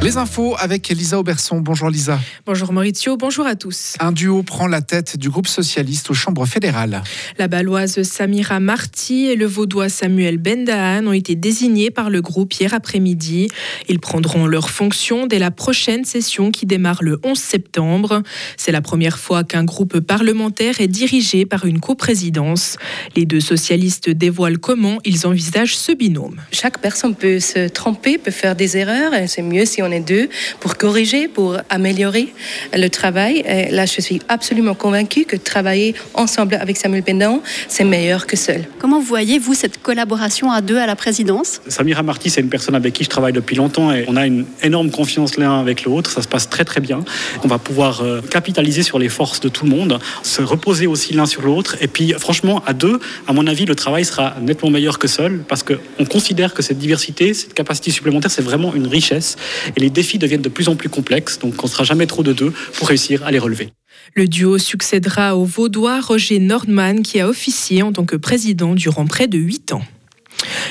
Les infos avec Lisa Auberson. Bonjour Lisa. Bonjour Maurizio, bonjour à tous. Un duo prend la tête du groupe socialiste aux chambres fédérales. La baloise Samira Marty et le vaudois Samuel Bendahan ont été désignés par le groupe hier après-midi. Ils prendront leurs fonctions dès la prochaine session qui démarre le 11 septembre. C'est la première fois qu'un groupe parlementaire est dirigé par une coprésidence. Les deux socialistes dévoilent comment ils envisagent ce binôme. Chaque personne peut se tromper, peut faire des erreurs c'est mieux si on est deux pour corriger, pour améliorer le travail. Et là, je suis absolument convaincue que travailler ensemble avec Samuel Pendant, c'est meilleur que seul. Comment voyez-vous cette collaboration à deux à la présidence? Samira Marty, c'est une personne avec qui je travaille depuis longtemps et on a une énorme confiance l'un avec l'autre. Ça se passe très très bien. On va pouvoir euh, capitaliser sur les forces de tout le monde, se reposer aussi l'un sur l'autre. Et puis, franchement, à deux, à mon avis, le travail sera nettement meilleur que seul parce qu'on considère que cette diversité, cette capacité supplémentaire, c'est vraiment une richesse. Et les défis deviennent de plus en plus complexes, donc on ne sera jamais trop de deux pour réussir à les relever. Le duo succédera au vaudois Roger Nordman qui a officié en tant que président durant près de huit ans.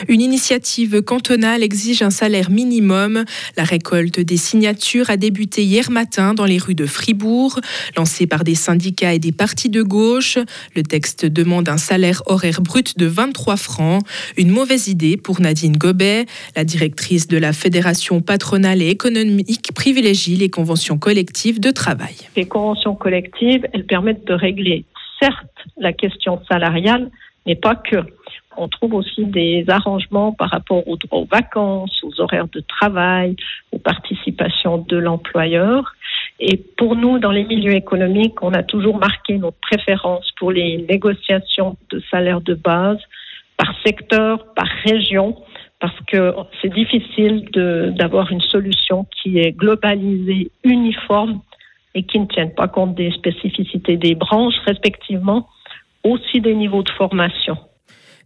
Une initiative cantonale exige un salaire minimum. La récolte des signatures a débuté hier matin dans les rues de Fribourg. Lancée par des syndicats et des partis de gauche, le texte demande un salaire horaire brut de 23 francs. Une mauvaise idée pour Nadine Gobet. La directrice de la Fédération patronale et économique privilégie les conventions collectives de travail. Les conventions collectives, elles permettent de régler certes la question salariale, mais pas que on trouve aussi des arrangements par rapport aux droits aux vacances, aux horaires de travail, aux participations de l'employeur. Et pour nous, dans les milieux économiques, on a toujours marqué notre préférence pour les négociations de salaire de base par secteur, par région, parce que c'est difficile d'avoir une solution qui est globalisée, uniforme et qui ne tienne pas compte des spécificités des branches respectivement, aussi des niveaux de formation.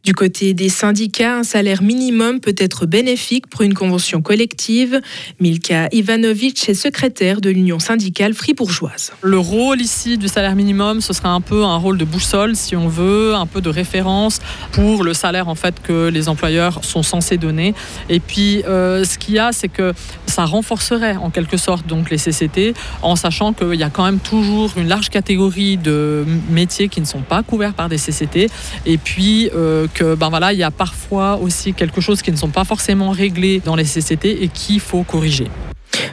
Du côté des syndicats, un salaire minimum peut être bénéfique pour une convention collective. Milka Ivanovic est secrétaire de l'Union syndicale fribourgeoise. Le rôle ici du salaire minimum, ce serait un peu un rôle de boussole, si on veut, un peu de référence pour le salaire en fait que les employeurs sont censés donner. Et puis, euh, ce qu'il y a, c'est que ça renforcerait en quelque sorte donc les CCT, en sachant qu'il y a quand même toujours une large catégorie de métiers qui ne sont pas couverts par des CCT. Et puis euh, que ben voilà, il y a parfois aussi quelque chose qui ne sont pas forcément réglés dans les CCT et qu'il faut corriger.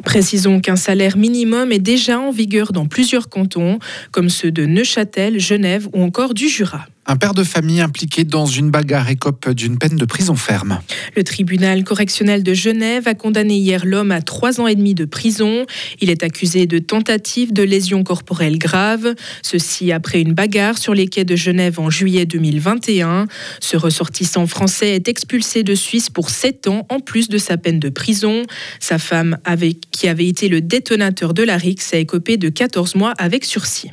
Précisons qu'un salaire minimum est déjà en vigueur dans plusieurs cantons, comme ceux de Neuchâtel, Genève ou encore du Jura. Un père de famille impliqué dans une bagarre écope d'une peine de prison ferme. Le tribunal correctionnel de Genève a condamné hier l'homme à trois ans et demi de prison. Il est accusé de tentative de lésion corporelle grave. Ceci après une bagarre sur les quais de Genève en juillet 2021. Ce ressortissant français est expulsé de Suisse pour sept ans en plus de sa peine de prison. Sa femme, qui avait été le détonateur de la RIX, a écopé de 14 mois avec sursis.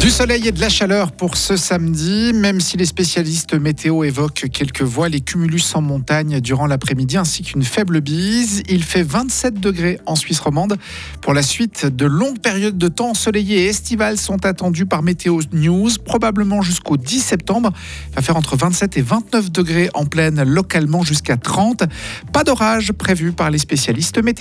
Du soleil et de la chaleur pour ce samedi, même si les spécialistes météo évoquent quelques voiles et cumulus en montagne durant l'après-midi ainsi qu'une faible bise. Il fait 27 degrés en Suisse romande. Pour la suite, de longues périodes de temps ensoleillées et estivales sont attendues par Météo News, probablement jusqu'au 10 septembre. Il va faire entre 27 et 29 degrés en pleine, localement jusqu'à 30. Pas d'orage prévu par les spécialistes météo.